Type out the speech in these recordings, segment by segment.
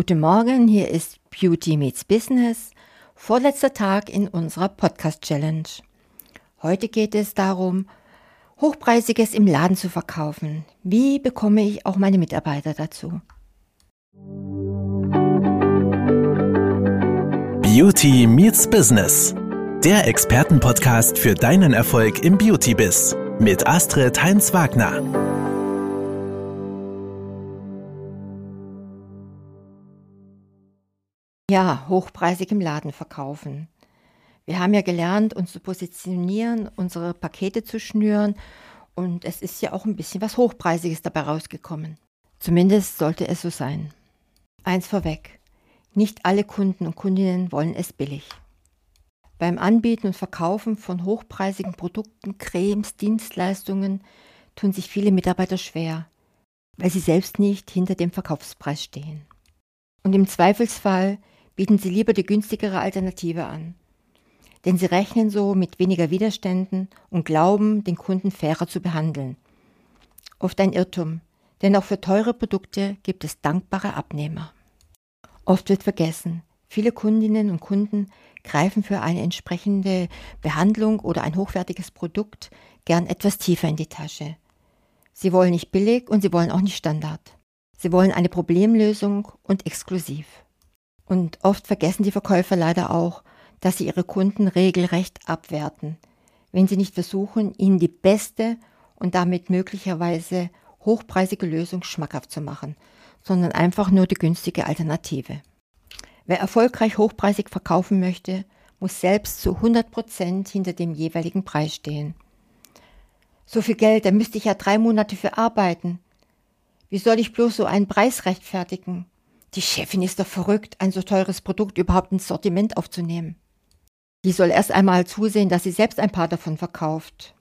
Guten Morgen, hier ist Beauty Meets Business, vorletzter Tag in unserer Podcast Challenge. Heute geht es darum, Hochpreisiges im Laden zu verkaufen. Wie bekomme ich auch meine Mitarbeiter dazu? Beauty Meets Business. Der Expertenpodcast für deinen Erfolg im Beauty-Biz mit Astrid Heinz-Wagner. Ja, hochpreisig im Laden verkaufen. Wir haben ja gelernt, uns zu positionieren, unsere Pakete zu schnüren und es ist ja auch ein bisschen was Hochpreisiges dabei rausgekommen. Zumindest sollte es so sein. Eins vorweg. Nicht alle Kunden und Kundinnen wollen es billig. Beim Anbieten und Verkaufen von hochpreisigen Produkten, Cremes, Dienstleistungen tun sich viele Mitarbeiter schwer, weil sie selbst nicht hinter dem Verkaufspreis stehen. Und im Zweifelsfall bieten sie lieber die günstigere Alternative an. Denn sie rechnen so mit weniger Widerständen und glauben, den Kunden fairer zu behandeln. Oft ein Irrtum, denn auch für teure Produkte gibt es dankbare Abnehmer. Oft wird vergessen, viele Kundinnen und Kunden greifen für eine entsprechende Behandlung oder ein hochwertiges Produkt gern etwas tiefer in die Tasche. Sie wollen nicht billig und sie wollen auch nicht Standard. Sie wollen eine Problemlösung und exklusiv. Und oft vergessen die Verkäufer leider auch, dass sie ihre Kunden regelrecht abwerten, wenn sie nicht versuchen, ihnen die beste und damit möglicherweise hochpreisige Lösung schmackhaft zu machen, sondern einfach nur die günstige Alternative. Wer erfolgreich hochpreisig verkaufen möchte, muss selbst zu 100 Prozent hinter dem jeweiligen Preis stehen. So viel Geld, da müsste ich ja drei Monate für arbeiten. Wie soll ich bloß so einen Preis rechtfertigen? Die Chefin ist doch verrückt, ein so teures Produkt überhaupt ins Sortiment aufzunehmen. Die soll erst einmal zusehen, dass sie selbst ein paar davon verkauft.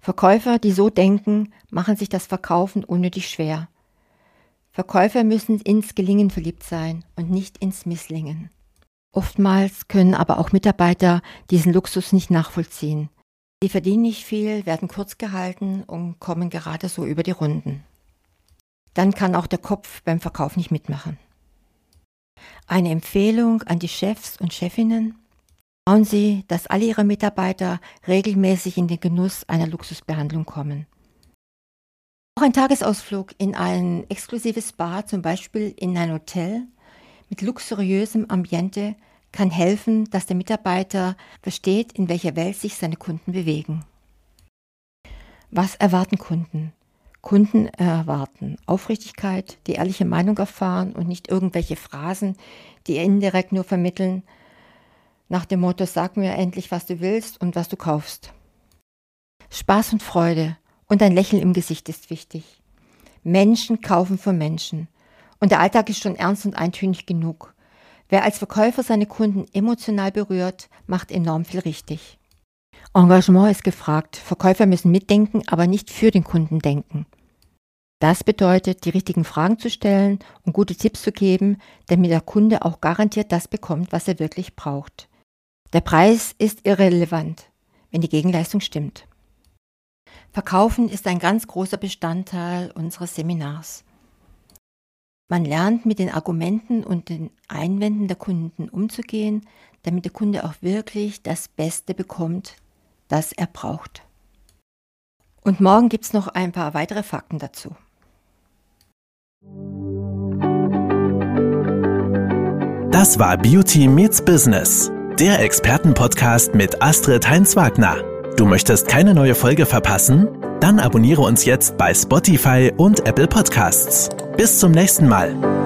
Verkäufer, die so denken, machen sich das Verkaufen unnötig schwer. Verkäufer müssen ins Gelingen verliebt sein und nicht ins Misslingen. Oftmals können aber auch Mitarbeiter diesen Luxus nicht nachvollziehen. Sie verdienen nicht viel, werden kurz gehalten und kommen gerade so über die Runden dann kann auch der Kopf beim Verkauf nicht mitmachen. Eine Empfehlung an die Chefs und Chefinnen. Schauen Sie, dass alle Ihre Mitarbeiter regelmäßig in den Genuss einer Luxusbehandlung kommen. Auch ein Tagesausflug in ein exklusives Spa, zum Beispiel in ein Hotel mit luxuriösem Ambiente, kann helfen, dass der Mitarbeiter versteht, in welcher Welt sich seine Kunden bewegen. Was erwarten Kunden? Kunden erwarten Aufrichtigkeit, die ehrliche Meinung erfahren und nicht irgendwelche Phrasen, die indirekt nur vermitteln, nach dem Motto, sag mir endlich, was du willst und was du kaufst. Spaß und Freude und ein Lächeln im Gesicht ist wichtig. Menschen kaufen von Menschen. Und der Alltag ist schon ernst und eintönig genug. Wer als Verkäufer seine Kunden emotional berührt, macht enorm viel richtig. Engagement ist gefragt. Verkäufer müssen mitdenken, aber nicht für den Kunden denken. Das bedeutet, die richtigen Fragen zu stellen und gute Tipps zu geben, damit der Kunde auch garantiert das bekommt, was er wirklich braucht. Der Preis ist irrelevant, wenn die Gegenleistung stimmt. Verkaufen ist ein ganz großer Bestandteil unseres Seminars. Man lernt mit den Argumenten und den Einwänden der Kunden umzugehen, damit der Kunde auch wirklich das Beste bekommt, das er braucht. Und morgen gibt es noch ein paar weitere Fakten dazu. Das war Beauty Meets Business, der Expertenpodcast mit Astrid Heinz-Wagner. Du möchtest keine neue Folge verpassen? Dann abonniere uns jetzt bei Spotify und Apple Podcasts. Bis zum nächsten Mal.